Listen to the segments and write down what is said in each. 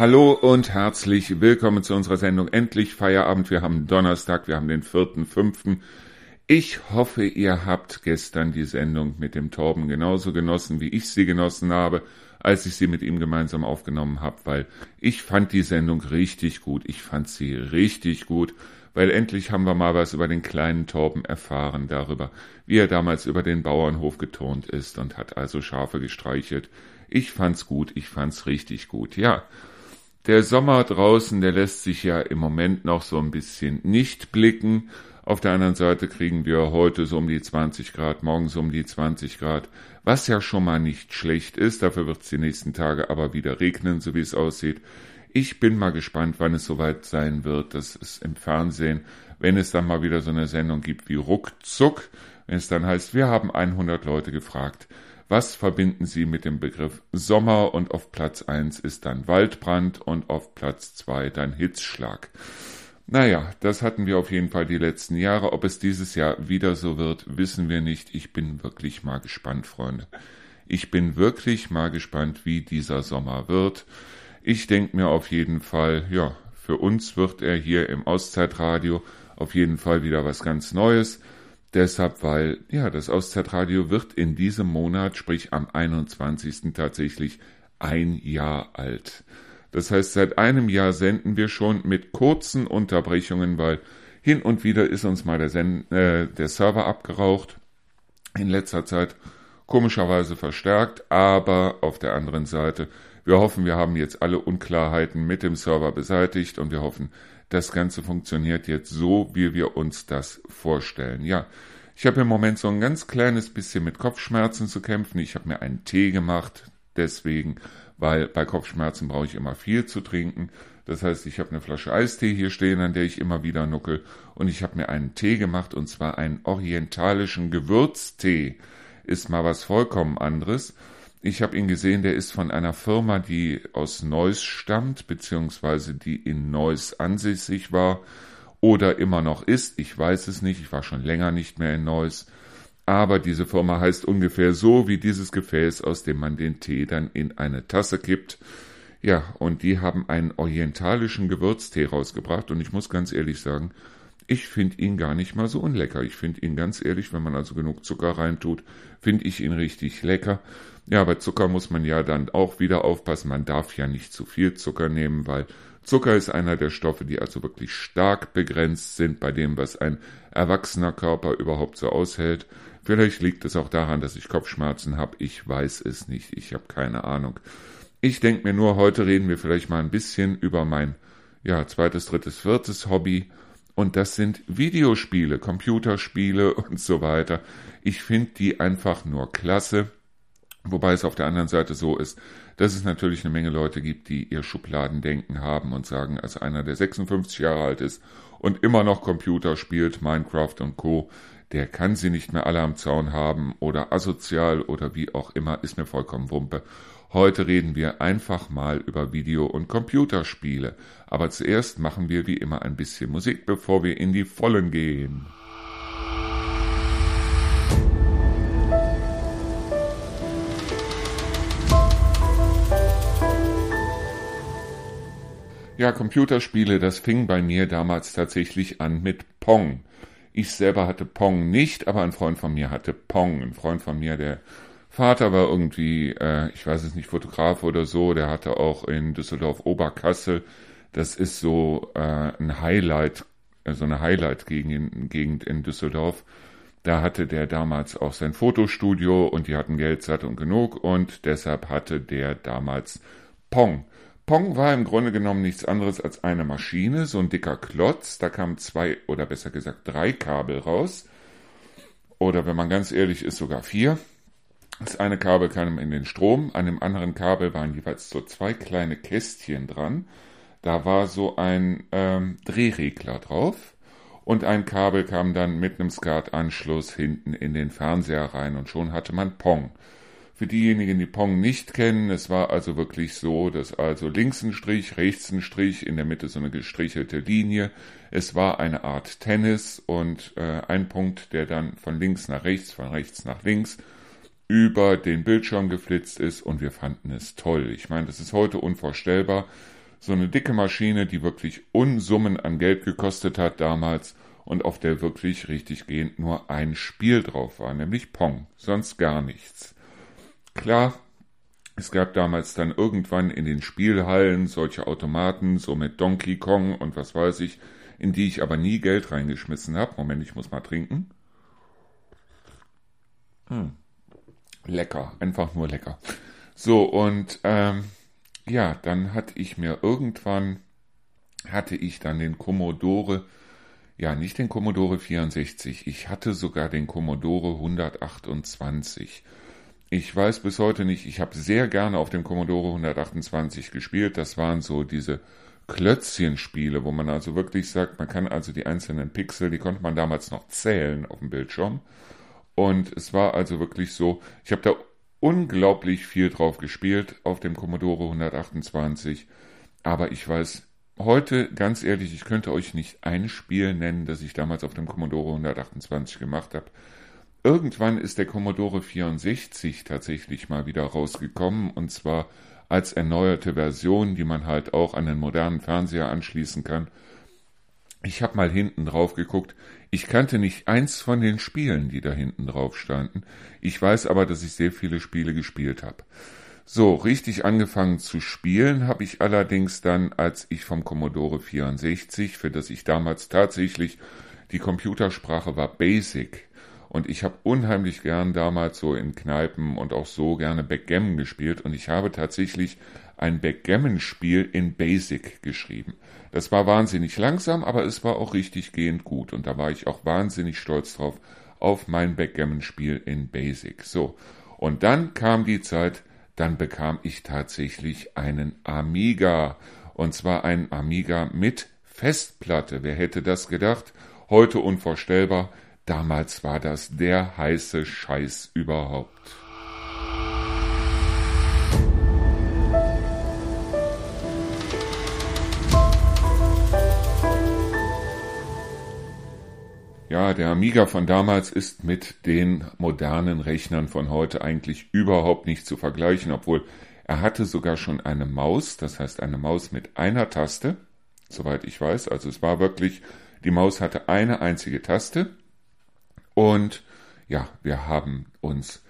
Hallo und herzlich willkommen zu unserer Sendung Endlich Feierabend. Wir haben Donnerstag, wir haben den 4.5. Ich hoffe, ihr habt gestern die Sendung mit dem Torben genauso genossen, wie ich sie genossen habe, als ich sie mit ihm gemeinsam aufgenommen habe, weil ich fand die Sendung richtig gut. Ich fand sie richtig gut, weil endlich haben wir mal was über den kleinen Torben erfahren, darüber, wie er damals über den Bauernhof geturnt ist und hat also Schafe gestreichelt. Ich fand's gut, ich fand's richtig gut, ja. Der Sommer draußen, der lässt sich ja im Moment noch so ein bisschen nicht blicken, auf der anderen Seite kriegen wir heute so um die 20 Grad, morgen so um die 20 Grad, was ja schon mal nicht schlecht ist. Dafür wird es die nächsten Tage aber wieder regnen, so wie es aussieht. Ich bin mal gespannt, wann es soweit sein wird, dass es im Fernsehen, wenn es dann mal wieder so eine Sendung gibt wie Ruckzuck, wenn es dann heißt, wir haben 100 Leute gefragt, was verbinden Sie mit dem Begriff Sommer und auf Platz 1 ist dann Waldbrand und auf Platz 2 dann Hitzschlag. Naja, das hatten wir auf jeden Fall die letzten Jahre. Ob es dieses Jahr wieder so wird, wissen wir nicht. Ich bin wirklich mal gespannt, Freunde. Ich bin wirklich mal gespannt, wie dieser Sommer wird. Ich denke mir auf jeden Fall, ja, für uns wird er hier im Auszeitradio auf jeden Fall wieder was ganz Neues. Deshalb, weil, ja, das Auszeitradio wird in diesem Monat, sprich am 21. tatsächlich ein Jahr alt. Das heißt, seit einem Jahr senden wir schon mit kurzen Unterbrechungen, weil hin und wieder ist uns mal der, Sen äh, der Server abgeraucht. In letzter Zeit komischerweise verstärkt, aber auf der anderen Seite, wir hoffen, wir haben jetzt alle Unklarheiten mit dem Server beseitigt und wir hoffen, das Ganze funktioniert jetzt so, wie wir uns das vorstellen. Ja, ich habe im Moment so ein ganz kleines bisschen mit Kopfschmerzen zu kämpfen. Ich habe mir einen Tee gemacht, deswegen weil bei Kopfschmerzen brauche ich immer viel zu trinken. Das heißt, ich habe eine Flasche Eistee hier stehen, an der ich immer wieder nuckel. Und ich habe mir einen Tee gemacht, und zwar einen orientalischen Gewürztee. Ist mal was vollkommen anderes. Ich habe ihn gesehen, der ist von einer Firma, die aus Neuss stammt, beziehungsweise die in Neuss ansässig war oder immer noch ist. Ich weiß es nicht, ich war schon länger nicht mehr in Neuss aber diese Firma heißt ungefähr so wie dieses Gefäß, aus dem man den Tee dann in eine Tasse kippt. Ja, und die haben einen orientalischen Gewürztee rausgebracht und ich muss ganz ehrlich sagen, ich finde ihn gar nicht mal so unlecker. Ich finde ihn ganz ehrlich, wenn man also genug Zucker reintut, finde ich ihn richtig lecker. Ja, bei Zucker muss man ja dann auch wieder aufpassen. Man darf ja nicht zu viel Zucker nehmen, weil Zucker ist einer der Stoffe, die also wirklich stark begrenzt sind bei dem, was ein erwachsener Körper überhaupt so aushält. Vielleicht liegt es auch daran, dass ich Kopfschmerzen habe. Ich weiß es nicht. Ich habe keine Ahnung. Ich denke mir nur, heute reden wir vielleicht mal ein bisschen über mein ja, zweites, drittes, viertes Hobby. Und das sind Videospiele, Computerspiele und so weiter. Ich finde die einfach nur klasse. Wobei es auf der anderen Seite so ist, dass es natürlich eine Menge Leute gibt, die ihr Schubladendenken haben und sagen, als einer, der 56 Jahre alt ist und immer noch Computer spielt, Minecraft und Co., der kann sie nicht mehr alle am Zaun haben oder asozial oder wie auch immer, ist mir vollkommen Wumpe. Heute reden wir einfach mal über Video- und Computerspiele. Aber zuerst machen wir wie immer ein bisschen Musik, bevor wir in die Vollen gehen. Ja, Computerspiele, das fing bei mir damals tatsächlich an mit Pong. Ich selber hatte Pong nicht, aber ein Freund von mir hatte Pong. Ein Freund von mir, der Vater war irgendwie, äh, ich weiß es nicht, Fotograf oder so, der hatte auch in Düsseldorf Oberkassel, das ist so äh, ein Highlight, äh, so eine Highlight-Gegend in Düsseldorf. Da hatte der damals auch sein Fotostudio und die hatten Geld satt und genug und deshalb hatte der damals Pong. Pong war im Grunde genommen nichts anderes als eine Maschine, so ein dicker Klotz. Da kamen zwei oder besser gesagt drei Kabel raus. Oder wenn man ganz ehrlich ist, sogar vier. Das eine Kabel kam in den Strom, an dem anderen Kabel waren jeweils so zwei kleine Kästchen dran. Da war so ein ähm, Drehregler drauf und ein Kabel kam dann mit einem SCART-Anschluss hinten in den Fernseher rein und schon hatte man Pong. Für diejenigen, die Pong nicht kennen, es war also wirklich so, dass also links ein Strich, rechts ein Strich, in der Mitte so eine gestrichelte Linie. Es war eine Art Tennis und äh, ein Punkt, der dann von links nach rechts, von rechts nach links über den Bildschirm geflitzt ist und wir fanden es toll. Ich meine, das ist heute unvorstellbar. So eine dicke Maschine, die wirklich Unsummen an Geld gekostet hat damals und auf der wirklich richtig gehend nur ein Spiel drauf war, nämlich Pong, sonst gar nichts. Klar, es gab damals dann irgendwann in den Spielhallen solche Automaten, so mit Donkey Kong und was weiß ich, in die ich aber nie Geld reingeschmissen habe. Moment, ich muss mal trinken. Hm. Lecker, einfach nur lecker. So, und ähm, ja, dann hatte ich mir irgendwann, hatte ich dann den Commodore, ja, nicht den Commodore 64, ich hatte sogar den Commodore 128. Ich weiß bis heute nicht, ich habe sehr gerne auf dem Commodore 128 gespielt. Das waren so diese Klötzchenspiele, wo man also wirklich sagt, man kann also die einzelnen Pixel, die konnte man damals noch zählen auf dem Bildschirm. Und es war also wirklich so, ich habe da unglaublich viel drauf gespielt auf dem Commodore 128. Aber ich weiß heute, ganz ehrlich, ich könnte euch nicht ein Spiel nennen, das ich damals auf dem Commodore 128 gemacht habe. Irgendwann ist der Commodore 64 tatsächlich mal wieder rausgekommen und zwar als erneuerte Version, die man halt auch an den modernen Fernseher anschließen kann. Ich habe mal hinten drauf geguckt. Ich kannte nicht eins von den Spielen, die da hinten drauf standen. Ich weiß aber, dass ich sehr viele Spiele gespielt habe. So, richtig angefangen zu spielen habe ich allerdings dann, als ich vom Commodore 64, für das ich damals tatsächlich die Computersprache war Basic, und ich habe unheimlich gern damals so in Kneipen und auch so gerne Backgammon gespielt und ich habe tatsächlich ein Backgammon-Spiel in Basic geschrieben. Das war wahnsinnig langsam, aber es war auch richtig gehend gut und da war ich auch wahnsinnig stolz drauf auf mein Backgammon-Spiel in Basic. So. Und dann kam die Zeit, dann bekam ich tatsächlich einen Amiga. Und zwar einen Amiga mit Festplatte. Wer hätte das gedacht? Heute unvorstellbar. Damals war das der heiße Scheiß überhaupt. Ja, der Amiga von damals ist mit den modernen Rechnern von heute eigentlich überhaupt nicht zu vergleichen, obwohl er hatte sogar schon eine Maus, das heißt eine Maus mit einer Taste, soweit ich weiß. Also es war wirklich, die Maus hatte eine einzige Taste und ja, wir haben uns,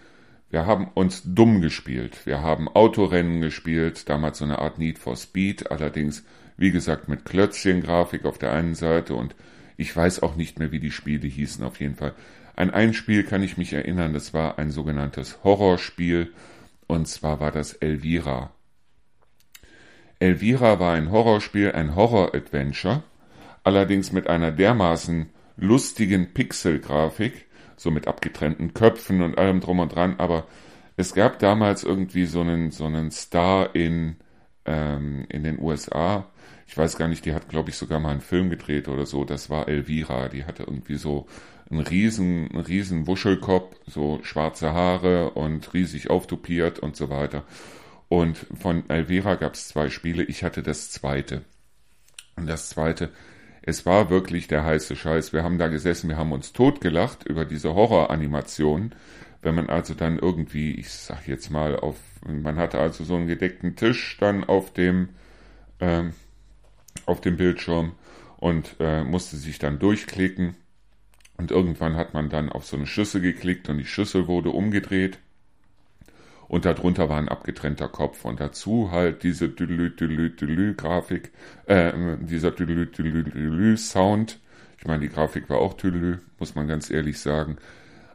wir haben uns dumm gespielt. Wir haben Autorennen gespielt, damals so eine Art Need for Speed, allerdings, wie gesagt, mit Klötzchen-Grafik auf der einen Seite und ich weiß auch nicht mehr, wie die Spiele hießen, auf jeden Fall. An ein Spiel kann ich mich erinnern, das war ein sogenanntes Horrorspiel, und zwar war das Elvira. Elvira war ein Horrorspiel, ein Horror-Adventure, allerdings mit einer dermaßen lustigen Pixel-Grafik, so mit abgetrennten Köpfen und allem drum und dran, aber es gab damals irgendwie so einen, so einen Star in, ähm, in den USA. Ich weiß gar nicht, die hat, glaube ich, sogar mal einen Film gedreht oder so. Das war Elvira. Die hatte irgendwie so einen riesen, einen riesen Wuschelkopf, so schwarze Haare und riesig auftupiert und so weiter. Und von Elvira gab es zwei Spiele. Ich hatte das zweite. Und das zweite es war wirklich der heiße Scheiß. Wir haben da gesessen, wir haben uns totgelacht über diese Horroranimation. Wenn man also dann irgendwie, ich sag jetzt mal, auf, man hatte also so einen gedeckten Tisch dann auf dem, ähm, auf dem Bildschirm und äh, musste sich dann durchklicken. Und irgendwann hat man dann auf so eine Schüssel geklickt und die Schüssel wurde umgedreht und darunter war ein abgetrennter Kopf und dazu halt diese Dülü Dülü Dülü Grafik, äh, dieser Dülü Dülü Dülü Sound. Ich meine, die Grafik war auch Dülü, muss man ganz ehrlich sagen.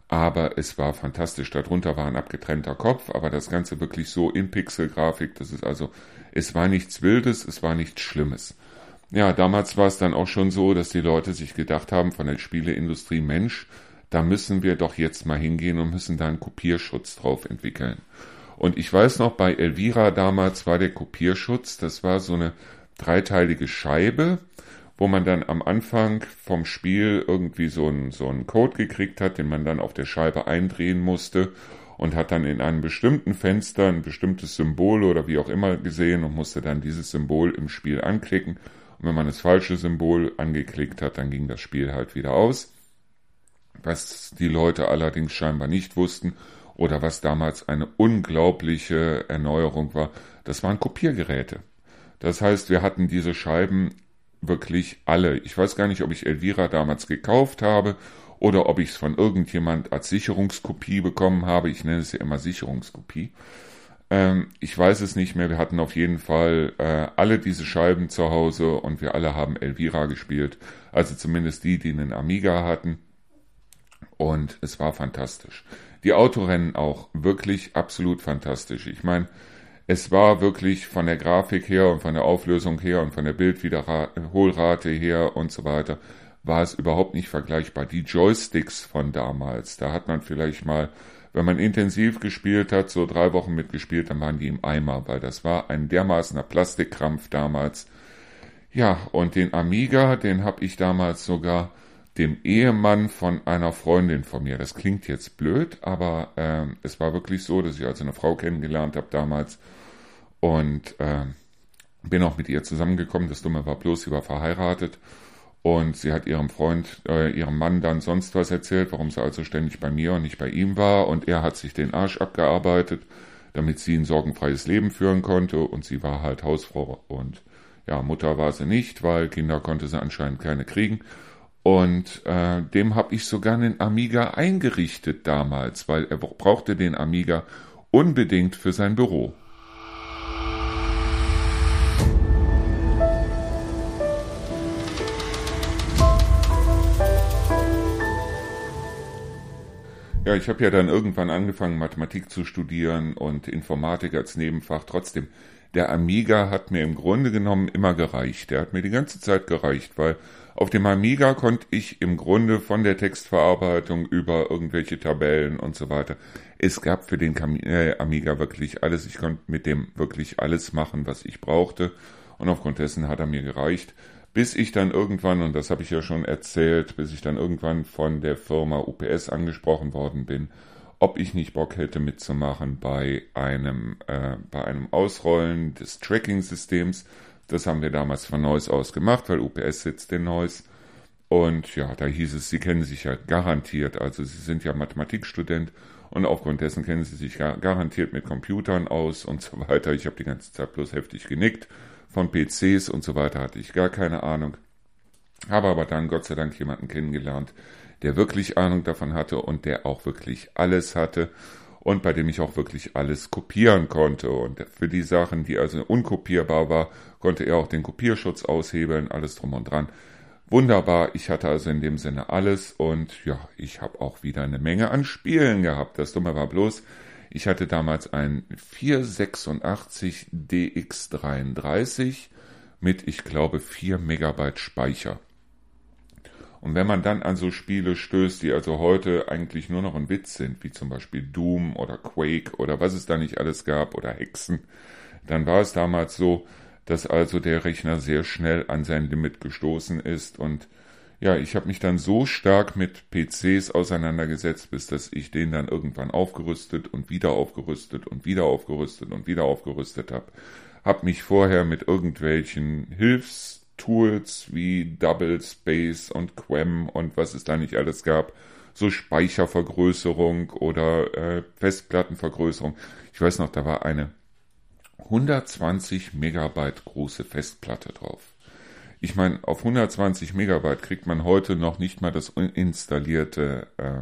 Aber es war fantastisch. Darunter war ein abgetrennter Kopf, aber das Ganze wirklich so in Pixel-Grafik. Das ist also, es war nichts Wildes, es war nichts Schlimmes. Ja, damals war es dann auch schon so, dass die Leute sich gedacht haben von der Spieleindustrie, Mensch, da müssen wir doch jetzt mal hingehen und müssen da einen Kopierschutz drauf entwickeln. Und ich weiß noch, bei Elvira damals war der Kopierschutz, das war so eine dreiteilige Scheibe, wo man dann am Anfang vom Spiel irgendwie so einen, so einen Code gekriegt hat, den man dann auf der Scheibe eindrehen musste und hat dann in einem bestimmten Fenster ein bestimmtes Symbol oder wie auch immer gesehen und musste dann dieses Symbol im Spiel anklicken. Und wenn man das falsche Symbol angeklickt hat, dann ging das Spiel halt wieder aus. Was die Leute allerdings scheinbar nicht wussten oder was damals eine unglaubliche Erneuerung war, das waren Kopiergeräte. Das heißt, wir hatten diese Scheiben wirklich alle. Ich weiß gar nicht, ob ich Elvira damals gekauft habe oder ob ich es von irgendjemand als Sicherungskopie bekommen habe. Ich nenne es ja immer Sicherungskopie. Ähm, ich weiß es nicht mehr. Wir hatten auf jeden Fall äh, alle diese Scheiben zu Hause und wir alle haben Elvira gespielt. Also zumindest die, die einen Amiga hatten. Und es war fantastisch. Die Autorennen auch wirklich absolut fantastisch. Ich meine, es war wirklich von der Grafik her und von der Auflösung her und von der Bildwiederholrate her und so weiter, war es überhaupt nicht vergleichbar. Die Joysticks von damals, da hat man vielleicht mal, wenn man intensiv gespielt hat, so drei Wochen mitgespielt, dann waren die im Eimer, weil das war ein dermaßener Plastikkrampf damals. Ja, und den Amiga, den habe ich damals sogar dem Ehemann von einer Freundin von mir. Das klingt jetzt blöd, aber äh, es war wirklich so, dass ich also eine Frau kennengelernt habe damals und äh, bin auch mit ihr zusammengekommen. Das Dumme war bloß, sie war verheiratet und sie hat ihrem Freund, äh, ihrem Mann dann sonst was erzählt, warum sie also ständig bei mir und nicht bei ihm war und er hat sich den Arsch abgearbeitet, damit sie ein sorgenfreies Leben führen konnte und sie war halt Hausfrau und ja, Mutter war sie nicht, weil Kinder konnte sie anscheinend keine kriegen. Und äh, dem habe ich sogar einen Amiga eingerichtet damals, weil er brauchte den Amiga unbedingt für sein Büro. Ja, ich habe ja dann irgendwann angefangen, Mathematik zu studieren und Informatik als Nebenfach. Trotzdem, der Amiga hat mir im Grunde genommen immer gereicht. Der hat mir die ganze Zeit gereicht, weil auf dem Amiga konnte ich im Grunde von der Textverarbeitung über irgendwelche Tabellen und so weiter. Es gab für den äh, Amiga wirklich alles. Ich konnte mit dem wirklich alles machen, was ich brauchte. Und aufgrund dessen hat er mir gereicht. Bis ich dann irgendwann, und das habe ich ja schon erzählt, bis ich dann irgendwann von der Firma UPS angesprochen worden bin, ob ich nicht Bock hätte mitzumachen bei einem, äh, bei einem Ausrollen des Tracking-Systems das haben wir damals von Neuss aus gemacht, weil UPS sitzt in Neuss. Und ja, da hieß es, Sie kennen sich ja garantiert, also Sie sind ja Mathematikstudent und aufgrund dessen kennen Sie sich garantiert mit Computern aus und so weiter. Ich habe die ganze Zeit bloß heftig genickt. Von PCs und so weiter hatte ich gar keine Ahnung. Habe aber dann Gott sei Dank jemanden kennengelernt, der wirklich Ahnung davon hatte und der auch wirklich alles hatte und bei dem ich auch wirklich alles kopieren konnte. Und für die Sachen, die also unkopierbar war, konnte er auch den Kopierschutz aushebeln, alles drum und dran. Wunderbar, ich hatte also in dem Sinne alles und ja, ich habe auch wieder eine Menge an Spielen gehabt. Das Dumme war bloß, ich hatte damals ein 486 DX33 mit, ich glaube, 4 Megabyte Speicher. Und wenn man dann an so Spiele stößt, die also heute eigentlich nur noch ein Witz sind, wie zum Beispiel Doom oder Quake oder was es da nicht alles gab oder Hexen, dann war es damals so, dass also der Rechner sehr schnell an sein Limit gestoßen ist und ja, ich habe mich dann so stark mit PCs auseinandergesetzt, bis dass ich den dann irgendwann aufgerüstet und wieder aufgerüstet und wieder aufgerüstet und wieder aufgerüstet habe. Hab mich vorher mit irgendwelchen Hilfs Tools wie Double Space und Quem und was es da nicht alles gab, so Speichervergrößerung oder äh, Festplattenvergrößerung. Ich weiß noch, da war eine 120 Megabyte große Festplatte drauf. Ich meine, auf 120 Megabyte kriegt man heute noch nicht mal das installierte äh,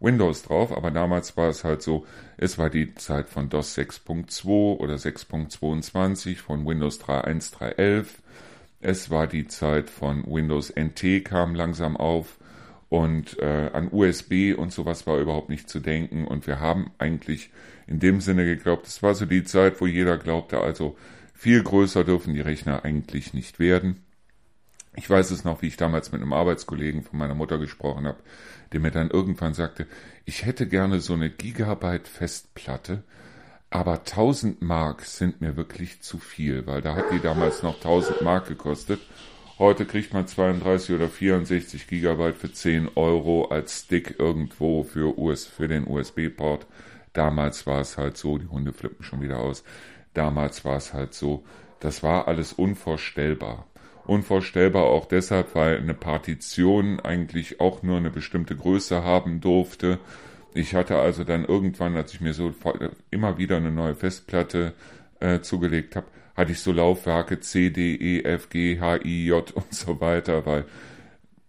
Windows drauf, aber damals war es halt so, es war die Zeit von DOS 6.2 oder 6.22, von Windows 3.1, 3.11 es war die Zeit von Windows NT kam langsam auf und äh, an USB und sowas war überhaupt nicht zu denken. Und wir haben eigentlich in dem Sinne geglaubt, es war so die Zeit, wo jeder glaubte, also viel größer dürfen die Rechner eigentlich nicht werden. Ich weiß es noch, wie ich damals mit einem Arbeitskollegen von meiner Mutter gesprochen habe, der mir dann irgendwann sagte, ich hätte gerne so eine Gigabyte Festplatte, aber 1000 Mark sind mir wirklich zu viel, weil da hat die damals noch 1000 Mark gekostet. Heute kriegt man 32 oder 64 Gigabyte für 10 Euro als Stick irgendwo für, US, für den USB-Port. Damals war es halt so, die Hunde flippen schon wieder aus. Damals war es halt so, das war alles unvorstellbar. Unvorstellbar auch deshalb, weil eine Partition eigentlich auch nur eine bestimmte Größe haben durfte ich hatte also dann irgendwann, als ich mir so immer wieder eine neue Festplatte äh, zugelegt habe, hatte ich so Laufwerke C, D, E, F, G, H, I, J und so weiter, weil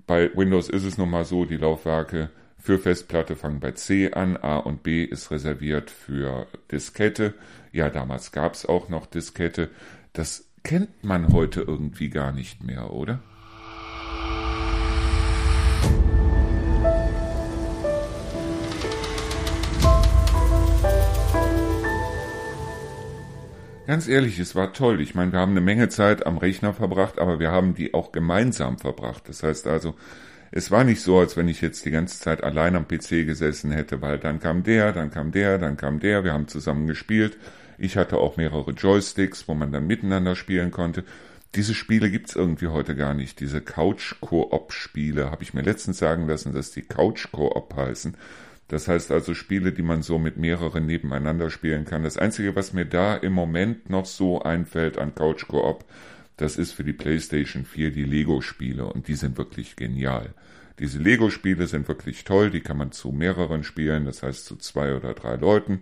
bei Windows ist es nun mal so, die Laufwerke für Festplatte fangen bei C an, A und B ist reserviert für Diskette. Ja, damals gab es auch noch Diskette. Das kennt man heute irgendwie gar nicht mehr, oder? Ganz ehrlich, es war toll. Ich meine, wir haben eine Menge Zeit am Rechner verbracht, aber wir haben die auch gemeinsam verbracht. Das heißt also, es war nicht so, als wenn ich jetzt die ganze Zeit allein am PC gesessen hätte, weil dann kam der, dann kam der, dann kam der, wir haben zusammen gespielt. Ich hatte auch mehrere Joysticks, wo man dann miteinander spielen konnte. Diese Spiele gibt's irgendwie heute gar nicht. Diese Couch-Koop-Spiele habe ich mir letztens sagen lassen, dass die Couch-Koop heißen. Das heißt also Spiele, die man so mit mehreren nebeneinander spielen kann. Das Einzige, was mir da im Moment noch so einfällt an Couch Coop, das ist für die PlayStation 4 die Lego-Spiele und die sind wirklich genial. Diese Lego-Spiele sind wirklich toll, die kann man zu mehreren spielen, das heißt zu zwei oder drei Leuten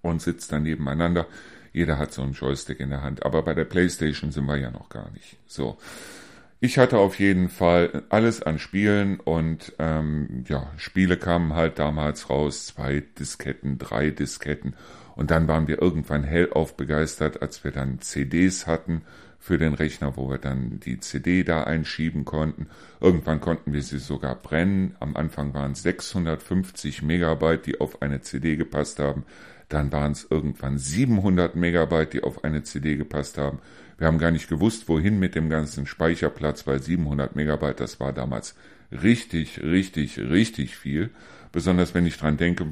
und sitzt dann nebeneinander. Jeder hat so einen Joystick in der Hand, aber bei der PlayStation sind wir ja noch gar nicht. So. Ich hatte auf jeden Fall alles an Spielen und ähm, ja, Spiele kamen halt damals raus, zwei Disketten, drei Disketten und dann waren wir irgendwann hellauf begeistert, als wir dann CDs hatten für den Rechner, wo wir dann die CD da einschieben konnten. Irgendwann konnten wir sie sogar brennen. Am Anfang waren es 650 Megabyte, die auf eine CD gepasst haben. Dann waren es irgendwann 700 Megabyte, die auf eine CD gepasst haben. Wir haben gar nicht gewusst, wohin mit dem ganzen Speicherplatz, weil 700 Megabyte, das war damals richtig, richtig, richtig viel. Besonders wenn ich dran denke,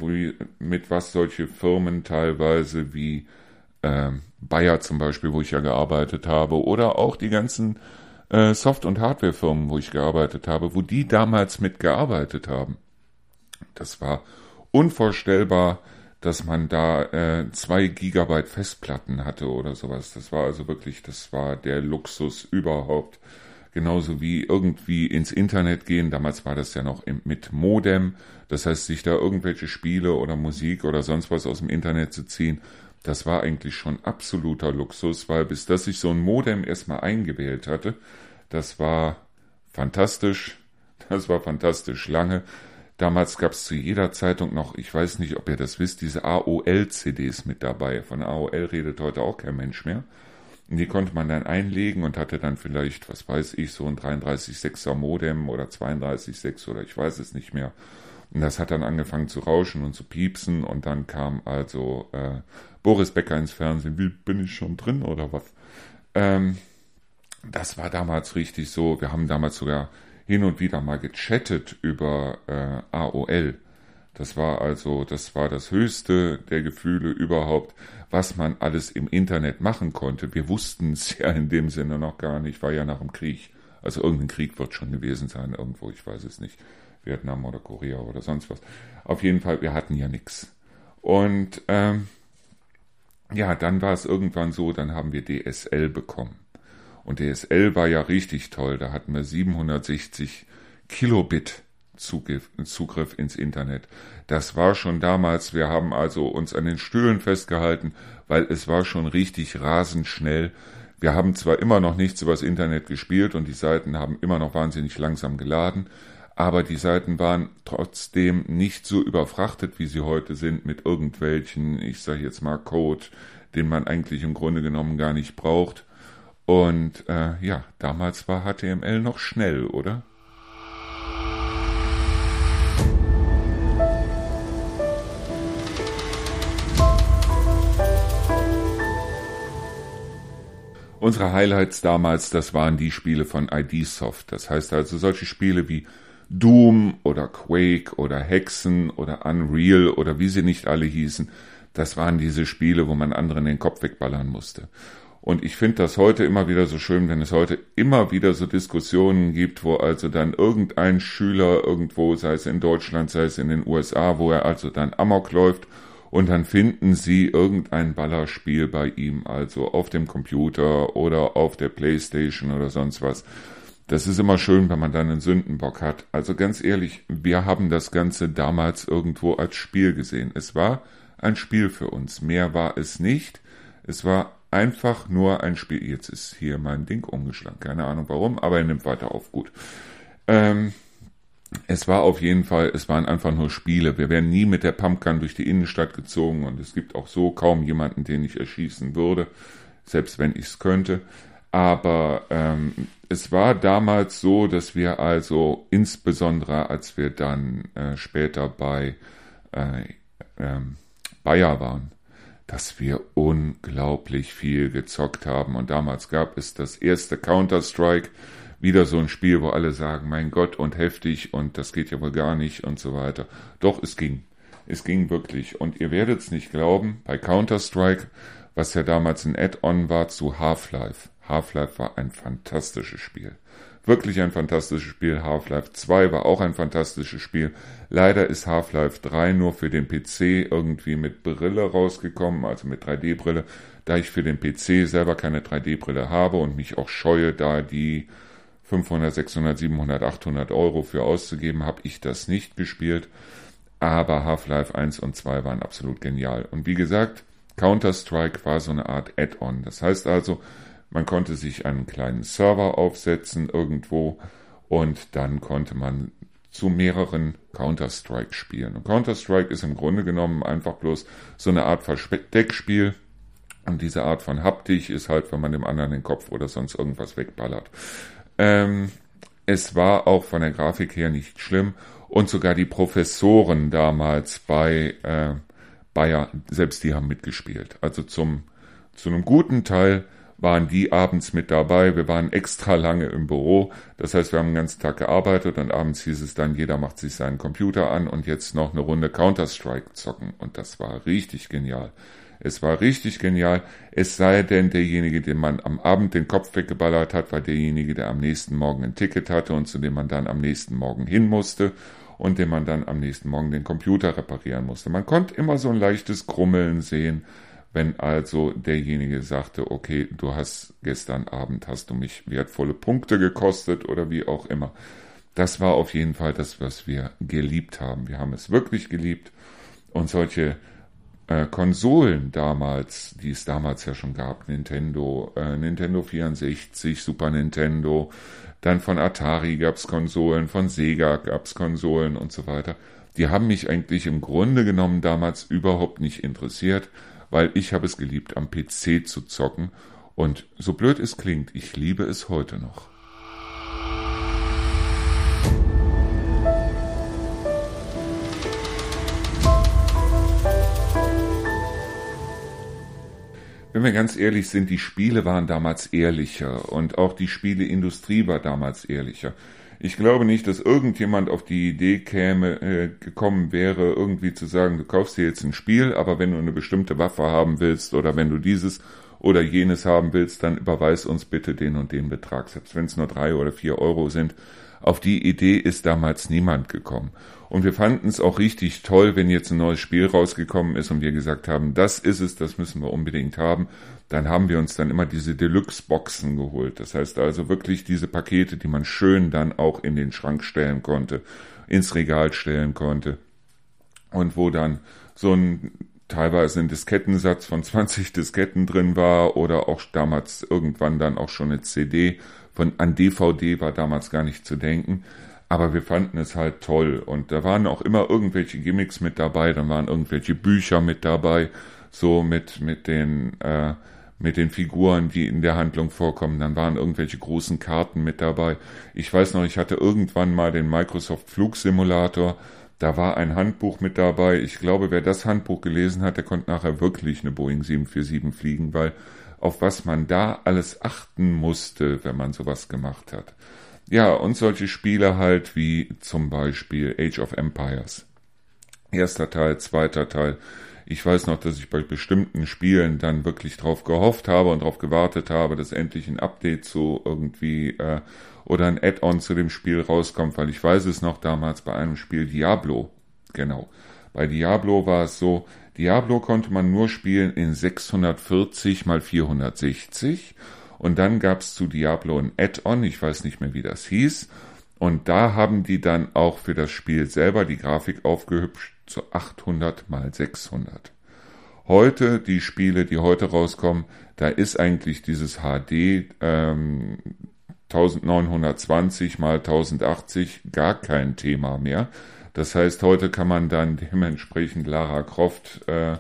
mit was solche Firmen teilweise wie äh, Bayer zum Beispiel, wo ich ja gearbeitet habe, oder auch die ganzen äh, Soft- und Hardwarefirmen, wo ich gearbeitet habe, wo die damals mitgearbeitet haben. Das war unvorstellbar, dass man da äh, zwei Gigabyte Festplatten hatte oder sowas. Das war also wirklich, das war der Luxus überhaupt. Genauso wie irgendwie ins Internet gehen. Damals war das ja noch im, mit Modem. Das heißt, sich da irgendwelche Spiele oder Musik oder sonst was aus dem Internet zu ziehen, das war eigentlich schon absoluter Luxus, weil bis das sich so ein Modem erstmal eingewählt hatte, das war fantastisch. Das war fantastisch lange. Damals gab es zu jeder Zeitung noch, ich weiß nicht, ob ihr das wisst, diese AOL-CDs mit dabei. Von AOL redet heute auch kein Mensch mehr. Und die konnte man dann einlegen und hatte dann vielleicht, was weiß ich, so ein 33,6er Modem oder 32,6 oder ich weiß es nicht mehr. Und das hat dann angefangen zu rauschen und zu piepsen und dann kam also äh, Boris Becker ins Fernsehen. Wie bin ich schon drin oder was? Ähm, das war damals richtig so. Wir haben damals sogar hin und wieder mal gechattet über äh, AOL. Das war also, das war das höchste der Gefühle überhaupt, was man alles im Internet machen konnte. Wir wussten es ja in dem Sinne noch gar nicht, war ja nach dem Krieg. Also irgendein Krieg wird schon gewesen sein, irgendwo, ich weiß es nicht. Vietnam oder Korea oder sonst was. Auf jeden Fall, wir hatten ja nichts. Und ähm, ja, dann war es irgendwann so, dann haben wir DSL bekommen. Und DSL war ja richtig toll. Da hatten wir 760 Kilobit Zugriff, ins Internet. Das war schon damals, wir haben also uns an den Stühlen festgehalten, weil es war schon richtig rasend schnell. Wir haben zwar immer noch nichts übers Internet gespielt und die Seiten haben immer noch wahnsinnig langsam geladen, aber die Seiten waren trotzdem nicht so überfrachtet, wie sie heute sind, mit irgendwelchen, ich sage jetzt mal Code, den man eigentlich im Grunde genommen gar nicht braucht. Und äh, ja, damals war HTML noch schnell, oder? Unsere Highlights damals, das waren die Spiele von ID Soft. Das heißt also solche Spiele wie Doom oder Quake oder Hexen oder Unreal oder wie sie nicht alle hießen. Das waren diese Spiele, wo man anderen den Kopf wegballern musste. Und ich finde das heute immer wieder so schön, wenn es heute immer wieder so Diskussionen gibt, wo also dann irgendein Schüler irgendwo, sei es in Deutschland, sei es in den USA, wo er also dann Amok läuft und dann finden sie irgendein Ballerspiel bei ihm, also auf dem Computer oder auf der Playstation oder sonst was. Das ist immer schön, wenn man dann einen Sündenbock hat. Also ganz ehrlich, wir haben das Ganze damals irgendwo als Spiel gesehen. Es war ein Spiel für uns. Mehr war es nicht. Es war einfach nur ein Spiel. Jetzt ist hier mein Ding umgeschlagen. Keine Ahnung warum, aber er nimmt weiter auf. Gut. Ähm, es war auf jeden Fall, es waren einfach nur Spiele. Wir wären nie mit der Pumpgun durch die Innenstadt gezogen und es gibt auch so kaum jemanden, den ich erschießen würde, selbst wenn ich es könnte. Aber ähm, es war damals so, dass wir also insbesondere, als wir dann äh, später bei äh, ähm, Bayer waren, dass wir unglaublich viel gezockt haben. Und damals gab es das erste Counter-Strike, wieder so ein Spiel, wo alle sagen, mein Gott, und heftig und das geht ja wohl gar nicht und so weiter. Doch, es ging. Es ging wirklich. Und ihr werdet es nicht glauben, bei Counter-Strike, was ja damals ein Add-on war zu Half-Life. Half-Life war ein fantastisches Spiel. Wirklich ein fantastisches Spiel. Half-Life 2 war auch ein fantastisches Spiel. Leider ist Half-Life 3 nur für den PC irgendwie mit Brille rausgekommen, also mit 3D-Brille. Da ich für den PC selber keine 3D-Brille habe und mich auch scheue, da die 500, 600, 700, 800 Euro für auszugeben, habe ich das nicht gespielt. Aber Half-Life 1 und 2 waren absolut genial. Und wie gesagt, Counter-Strike war so eine Art Add-on. Das heißt also, man konnte sich einen kleinen Server aufsetzen irgendwo und dann konnte man zu mehreren Counter-Strike spielen. Und Counter-Strike ist im Grunde genommen einfach bloß so eine Art Versteckspiel. Und diese Art von Haptik ist halt, wenn man dem anderen den Kopf oder sonst irgendwas wegballert. Ähm, es war auch von der Grafik her nicht schlimm und sogar die Professoren damals bei äh, Bayer, selbst die haben mitgespielt. Also zum, zu einem guten Teil waren die abends mit dabei. Wir waren extra lange im Büro. Das heißt, wir haben den ganzen Tag gearbeitet und abends hieß es dann, jeder macht sich seinen Computer an und jetzt noch eine Runde Counter-Strike zocken. Und das war richtig genial. Es war richtig genial. Es sei denn, derjenige, dem man am Abend den Kopf weggeballert hat, war derjenige, der am nächsten Morgen ein Ticket hatte und zu dem man dann am nächsten Morgen hin musste und dem man dann am nächsten Morgen den Computer reparieren musste. Man konnte immer so ein leichtes Krummeln sehen, wenn also derjenige sagte, okay, du hast gestern Abend hast du mich wertvolle Punkte gekostet oder wie auch immer. Das war auf jeden Fall das, was wir geliebt haben. Wir haben es wirklich geliebt und solche äh, Konsolen damals, die es damals ja schon gab, Nintendo, äh, Nintendo 64, Super Nintendo, dann von Atari gab's Konsolen, von Sega gab's Konsolen und so weiter. Die haben mich eigentlich im Grunde genommen damals überhaupt nicht interessiert, weil ich habe es geliebt, am PC zu zocken. Und so blöd es klingt, ich liebe es heute noch. wenn wir ganz ehrlich sind, die Spiele waren damals ehrlicher und auch die Spieleindustrie war damals ehrlicher. Ich glaube nicht, dass irgendjemand auf die Idee käme, äh, gekommen wäre, irgendwie zu sagen, du kaufst dir jetzt ein Spiel, aber wenn du eine bestimmte Waffe haben willst oder wenn du dieses oder jenes haben willst, dann überweis uns bitte den und den Betrag, selbst wenn es nur drei oder vier Euro sind. Auf die Idee ist damals niemand gekommen. Und wir fanden es auch richtig toll, wenn jetzt ein neues Spiel rausgekommen ist und wir gesagt haben, das ist es, das müssen wir unbedingt haben. Dann haben wir uns dann immer diese Deluxe-Boxen geholt. Das heißt also wirklich diese Pakete, die man schön dann auch in den Schrank stellen konnte, ins Regal stellen konnte. Und wo dann so ein teilweise ein Diskettensatz von 20 Disketten drin war oder auch damals irgendwann dann auch schon eine CD von an DVD war damals gar nicht zu denken. Aber wir fanden es halt toll. Und da waren auch immer irgendwelche Gimmicks mit dabei, dann waren irgendwelche Bücher mit dabei, so mit, mit den, äh, mit den Figuren, die in der Handlung vorkommen. Dann waren irgendwelche großen Karten mit dabei. Ich weiß noch, ich hatte irgendwann mal den Microsoft Flugsimulator. Da war ein Handbuch mit dabei. Ich glaube, wer das Handbuch gelesen hat, der konnte nachher wirklich eine Boeing 747 fliegen, weil auf was man da alles achten musste, wenn man sowas gemacht hat. Ja, und solche Spiele halt wie zum Beispiel Age of Empires. Erster Teil, zweiter Teil. Ich weiß noch, dass ich bei bestimmten Spielen dann wirklich drauf gehofft habe und darauf gewartet habe, dass endlich ein Update zu irgendwie äh, oder ein Add-on zu dem Spiel rauskommt, weil ich weiß es noch damals bei einem Spiel Diablo. Genau. Bei Diablo war es so, Diablo konnte man nur spielen in 640 mal 460 und dann gab's zu Diablo ein Add-on, ich weiß nicht mehr, wie das hieß. Und da haben die dann auch für das Spiel selber die Grafik aufgehübscht zu 800 mal 600. Heute, die Spiele, die heute rauskommen, da ist eigentlich dieses HD ähm, 1920 mal 1080 gar kein Thema mehr. Das heißt, heute kann man dann dementsprechend Lara Croft äh,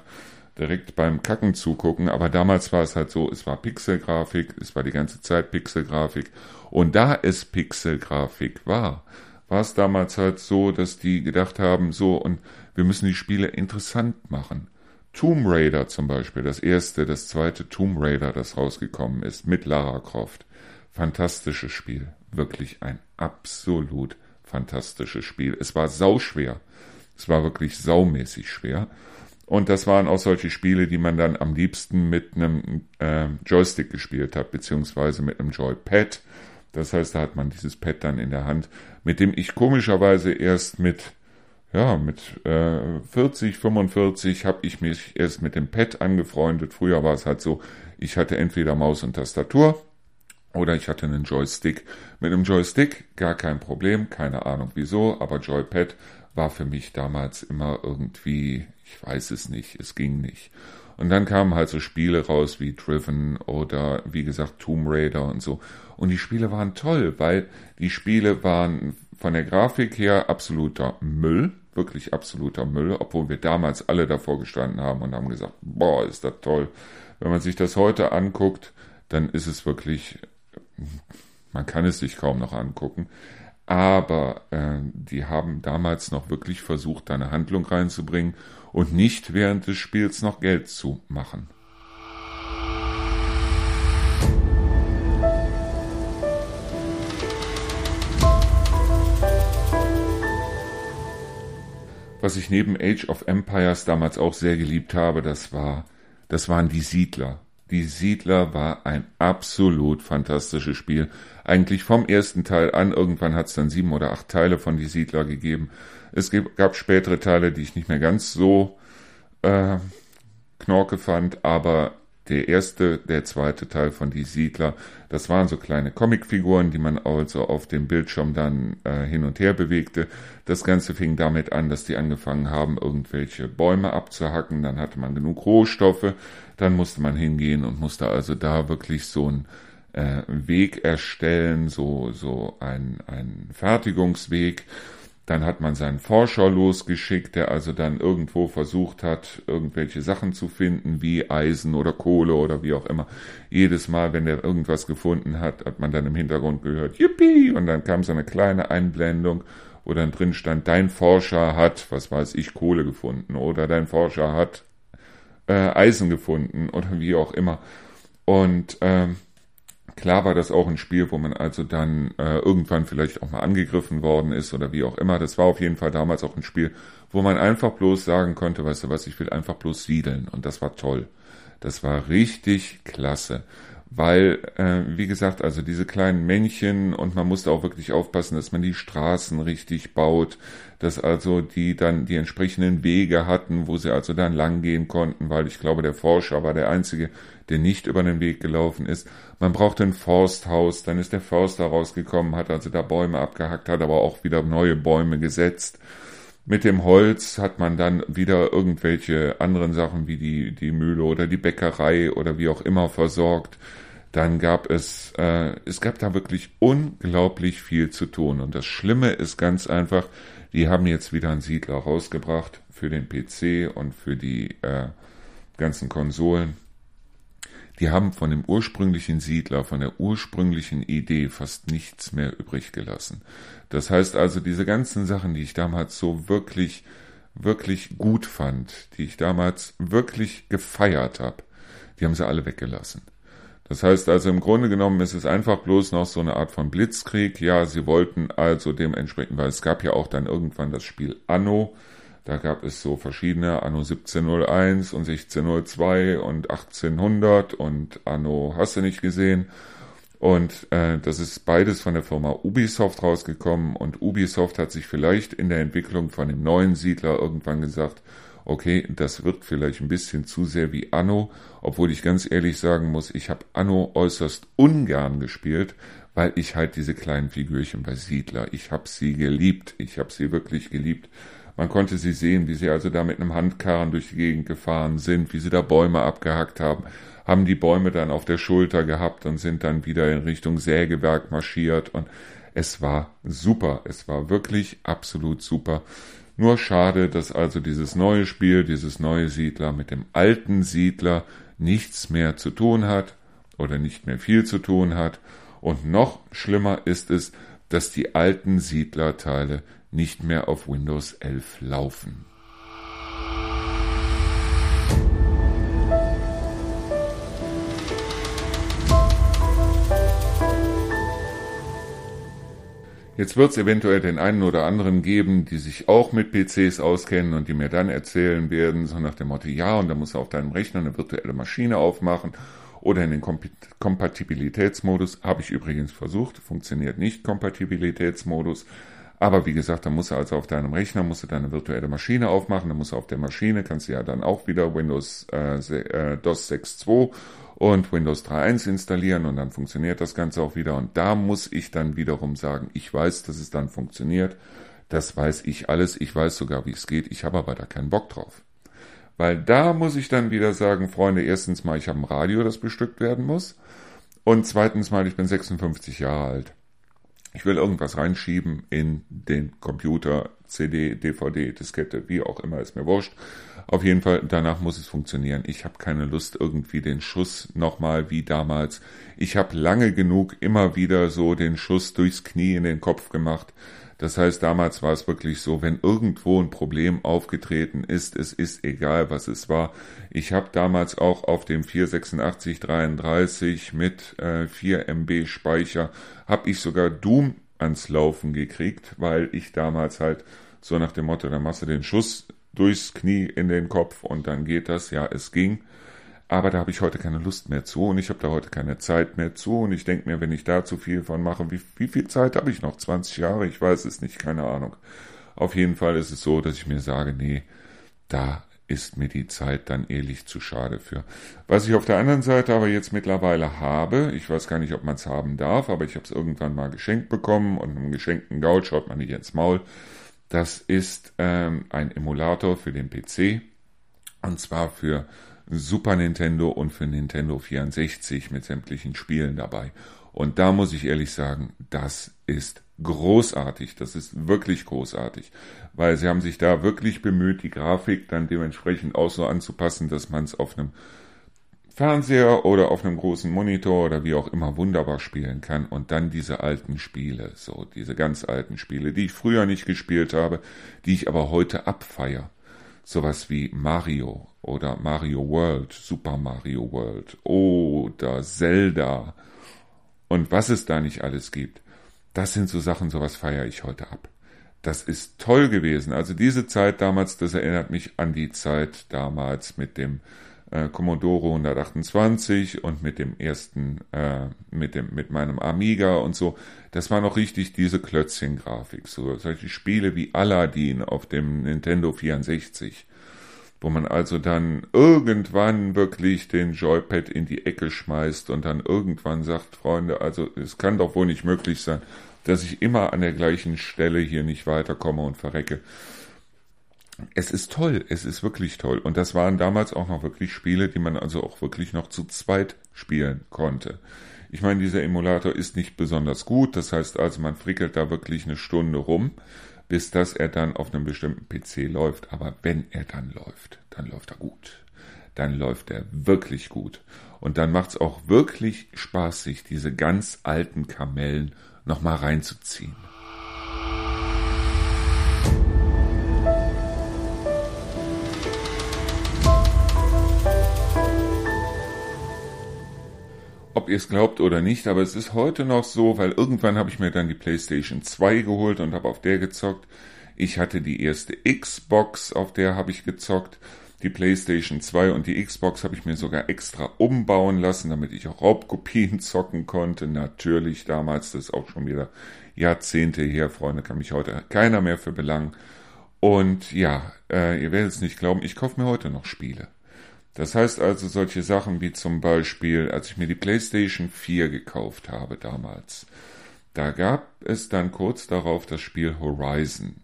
direkt beim Kacken zugucken. Aber damals war es halt so, es war Pixelgrafik, es war die ganze Zeit Pixelgrafik. Und da es Pixelgrafik war, war es damals halt so, dass die gedacht haben, so, und wir müssen die Spiele interessant machen. Tomb Raider zum Beispiel, das erste, das zweite Tomb Raider, das rausgekommen ist, mit Lara Croft. Fantastisches Spiel. Wirklich ein absolut fantastisches Spiel. Es war sauschwer. Es war wirklich saumäßig schwer. Und das waren auch solche Spiele, die man dann am liebsten mit einem äh, Joystick gespielt hat, beziehungsweise mit einem Joypad. Das heißt, da hat man dieses Pad dann in der Hand, mit dem ich komischerweise erst mit ja, mit äh, 40, 45 habe ich mich erst mit dem Pad angefreundet. Früher war es halt so, ich hatte entweder Maus und Tastatur oder ich hatte einen Joystick. Mit einem Joystick gar kein Problem, keine Ahnung wieso, aber Joypad war für mich damals immer irgendwie, ich weiß es nicht, es ging nicht. Und dann kamen halt so Spiele raus wie Driven oder wie gesagt Tomb Raider und so. Und die Spiele waren toll, weil die Spiele waren von der Grafik her absoluter Müll, wirklich absoluter Müll, obwohl wir damals alle davor gestanden haben und haben gesagt, boah, ist das toll. Wenn man sich das heute anguckt, dann ist es wirklich, man kann es sich kaum noch angucken. Aber äh, die haben damals noch wirklich versucht, da eine Handlung reinzubringen und nicht während des Spiels noch Geld zu machen. Was ich neben Age of Empires damals auch sehr geliebt habe, das war, das waren die Siedler. Die Siedler war ein absolut fantastisches Spiel. Eigentlich vom ersten Teil an, irgendwann hat es dann sieben oder acht Teile von die Siedler gegeben. Es gab spätere Teile, die ich nicht mehr ganz so äh, knorke fand, aber der erste, der zweite Teil von Die Siedler, das waren so kleine Comicfiguren, die man also auf dem Bildschirm dann äh, hin und her bewegte. Das Ganze fing damit an, dass die angefangen haben, irgendwelche Bäume abzuhacken. Dann hatte man genug Rohstoffe. Dann musste man hingehen und musste also da wirklich so einen äh, Weg erstellen, so, so ein, ein Fertigungsweg. Dann hat man seinen Forscher losgeschickt, der also dann irgendwo versucht hat, irgendwelche Sachen zu finden, wie Eisen oder Kohle oder wie auch immer. Jedes Mal, wenn er irgendwas gefunden hat, hat man dann im Hintergrund gehört, Yippie! Und dann kam so eine kleine Einblendung, wo dann drin stand, dein Forscher hat, was weiß ich, Kohle gefunden oder dein Forscher hat äh, Eisen gefunden oder wie auch immer. Und ähm, Klar war das auch ein Spiel, wo man also dann äh, irgendwann vielleicht auch mal angegriffen worden ist oder wie auch immer. Das war auf jeden Fall damals auch ein Spiel, wo man einfach bloß sagen konnte, weißt du was, ich will einfach bloß siedeln. Und das war toll. Das war richtig klasse weil, äh, wie gesagt, also diese kleinen Männchen und man musste auch wirklich aufpassen, dass man die Straßen richtig baut, dass also die dann die entsprechenden Wege hatten, wo sie also dann langgehen konnten, weil ich glaube, der Forscher war der Einzige, der nicht über den Weg gelaufen ist. Man brauchte ein Forsthaus, dann ist der Förster rausgekommen, hat also da Bäume abgehackt, hat aber auch wieder neue Bäume gesetzt. Mit dem Holz hat man dann wieder irgendwelche anderen Sachen wie die, die Mühle oder die Bäckerei oder wie auch immer versorgt. Dann gab es, äh, es gab da wirklich unglaublich viel zu tun. Und das Schlimme ist ganz einfach, die haben jetzt wieder einen Siedler rausgebracht für den PC und für die äh, ganzen Konsolen. Die haben von dem ursprünglichen Siedler, von der ursprünglichen Idee fast nichts mehr übrig gelassen. Das heißt also, diese ganzen Sachen, die ich damals so wirklich, wirklich gut fand, die ich damals wirklich gefeiert habe, die haben sie alle weggelassen. Das heißt also im Grunde genommen ist es einfach bloß noch so eine Art von Blitzkrieg. Ja, sie wollten also dementsprechend, weil es gab ja auch dann irgendwann das Spiel Anno, da gab es so verschiedene Anno 1701 und 1602 und 1800 und Anno hast du nicht gesehen. Und äh, das ist beides von der Firma Ubisoft rausgekommen und Ubisoft hat sich vielleicht in der Entwicklung von dem neuen Siedler irgendwann gesagt, okay, das wird vielleicht ein bisschen zu sehr wie Anno, obwohl ich ganz ehrlich sagen muss, ich habe Anno äußerst ungern gespielt, weil ich halt diese kleinen Figürchen bei Siedler, ich habe sie geliebt, ich habe sie wirklich geliebt, Man konnte sie sehen, wie sie also da mit einem Handkarren durch die Gegend gefahren sind, wie sie da Bäume abgehackt haben, haben die Bäume dann auf der Schulter gehabt und sind dann wieder in Richtung Sägewerk marschiert und es war super. Es war wirklich absolut super. Nur schade, dass also dieses neue Spiel, dieses neue Siedler mit dem alten Siedler nichts mehr zu tun hat oder nicht mehr viel zu tun hat. Und noch schlimmer ist es, dass die alten Siedlerteile nicht mehr auf Windows 11 laufen. Jetzt wird es eventuell den einen oder anderen geben, die sich auch mit PCs auskennen und die mir dann erzählen werden, so nach dem Motto, ja, und da muss auf deinem Rechner eine virtuelle Maschine aufmachen oder in den Kompatibilitätsmodus. Habe ich übrigens versucht, funktioniert nicht Kompatibilitätsmodus. Aber wie gesagt, da musst du also auf deinem Rechner, musst du deine virtuelle Maschine aufmachen, dann musst du auf der Maschine, kannst du ja dann auch wieder Windows äh, äh DOS 6.2 und Windows 3.1 installieren und dann funktioniert das Ganze auch wieder. Und da muss ich dann wiederum sagen, ich weiß, dass es dann funktioniert. Das weiß ich alles. Ich weiß sogar, wie es geht. Ich habe aber da keinen Bock drauf. Weil da muss ich dann wieder sagen, Freunde, erstens mal, ich habe ein Radio, das bestückt werden muss. Und zweitens mal, ich bin 56 Jahre alt. Ich will irgendwas reinschieben in den Computer, CD, DVD, Diskette, wie auch immer, ist mir wurscht. Auf jeden Fall, danach muss es funktionieren. Ich habe keine Lust, irgendwie den Schuss nochmal wie damals. Ich habe lange genug immer wieder so den Schuss durchs Knie in den Kopf gemacht. Das heißt, damals war es wirklich so, wenn irgendwo ein Problem aufgetreten ist, es ist egal, was es war. Ich habe damals auch auf dem 48633 mit äh, 4 MB Speicher, habe ich sogar Doom ans Laufen gekriegt, weil ich damals halt so nach dem Motto, da machst du den Schuss durchs Knie in den Kopf und dann geht das. Ja, es ging. Aber da habe ich heute keine Lust mehr zu und ich habe da heute keine Zeit mehr zu und ich denke mir, wenn ich da zu viel von mache, wie, wie viel Zeit habe ich noch? 20 Jahre? Ich weiß es nicht, keine Ahnung. Auf jeden Fall ist es so, dass ich mir sage, nee, da ist mir die Zeit dann ehrlich zu schade für. Was ich auf der anderen Seite aber jetzt mittlerweile habe, ich weiß gar nicht, ob man es haben darf, aber ich habe es irgendwann mal geschenkt bekommen und einem geschenkten Gaul schaut man nicht ins Maul. Das ist ähm, ein Emulator für den PC und zwar für Super Nintendo und für Nintendo 64 mit sämtlichen Spielen dabei. Und da muss ich ehrlich sagen, das ist großartig. Das ist wirklich großartig, weil sie haben sich da wirklich bemüht, die Grafik dann dementsprechend auch so anzupassen, dass man es auf einem Fernseher oder auf einem großen Monitor oder wie auch immer wunderbar spielen kann und dann diese alten Spiele, so diese ganz alten Spiele, die ich früher nicht gespielt habe, die ich aber heute abfeier sowas wie Mario oder Mario World, Super Mario World oder Zelda und was es da nicht alles gibt. Das sind so Sachen, sowas feiere ich heute ab. Das ist toll gewesen. Also diese Zeit damals, das erinnert mich an die Zeit damals mit dem äh, Commodore 128 und mit dem ersten, äh, mit dem, mit meinem Amiga und so. Das war noch richtig diese Klötzchen-Grafik. So solche Spiele wie Aladdin auf dem Nintendo 64 wo man also dann irgendwann wirklich den Joypad in die Ecke schmeißt und dann irgendwann sagt, Freunde, also es kann doch wohl nicht möglich sein, dass ich immer an der gleichen Stelle hier nicht weiterkomme und verrecke es ist toll, es ist wirklich toll. Und das waren damals auch noch wirklich Spiele, die man also auch wirklich noch zu zweit spielen konnte. Ich meine, dieser Emulator ist nicht besonders gut, das heißt also, man frickelt da wirklich eine Stunde rum, bis dass er dann auf einem bestimmten PC läuft. Aber wenn er dann läuft, dann läuft er gut. Dann läuft er wirklich gut. Und dann macht es auch wirklich Spaß, sich diese ganz alten Kamellen nochmal reinzuziehen. Ob ihr es glaubt oder nicht, aber es ist heute noch so, weil irgendwann habe ich mir dann die PlayStation 2 geholt und habe auf der gezockt. Ich hatte die erste Xbox, auf der habe ich gezockt. Die PlayStation 2 und die Xbox habe ich mir sogar extra umbauen lassen, damit ich auch Raubkopien zocken konnte. Natürlich damals, das ist auch schon wieder Jahrzehnte her, Freunde, kann mich heute keiner mehr für belangen. Und ja, äh, ihr werdet es nicht glauben, ich kaufe mir heute noch Spiele. Das heißt also solche Sachen wie zum Beispiel, als ich mir die PlayStation 4 gekauft habe damals, da gab es dann kurz darauf das Spiel Horizon,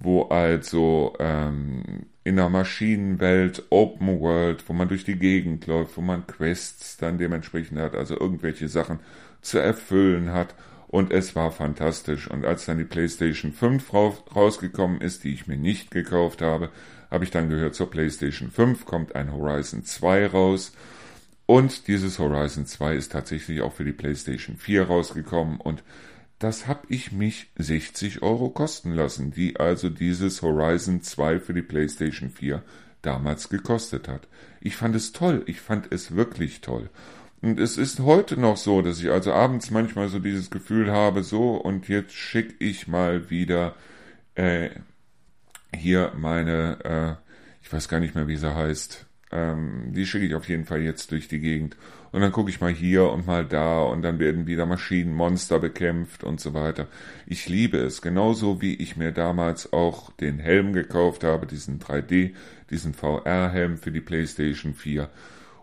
wo also ähm, in der Maschinenwelt, Open World, wo man durch die Gegend läuft, wo man Quests dann dementsprechend hat, also irgendwelche Sachen zu erfüllen hat. Und es war fantastisch. Und als dann die PlayStation 5 rausgekommen ist, die ich mir nicht gekauft habe, habe ich dann gehört, zur PlayStation 5 kommt ein Horizon 2 raus. Und dieses Horizon 2 ist tatsächlich auch für die PlayStation 4 rausgekommen. Und das habe ich mich 60 Euro kosten lassen, die also dieses Horizon 2 für die PlayStation 4 damals gekostet hat. Ich fand es toll, ich fand es wirklich toll. Und es ist heute noch so, dass ich also abends manchmal so dieses Gefühl habe, so und jetzt schicke ich mal wieder äh, hier meine, äh, ich weiß gar nicht mehr, wie sie heißt, ähm, die schicke ich auf jeden Fall jetzt durch die Gegend. Und dann gucke ich mal hier und mal da und dann werden wieder Maschinenmonster bekämpft und so weiter. Ich liebe es, genauso wie ich mir damals auch den Helm gekauft habe, diesen 3D, diesen VR-Helm für die PlayStation 4.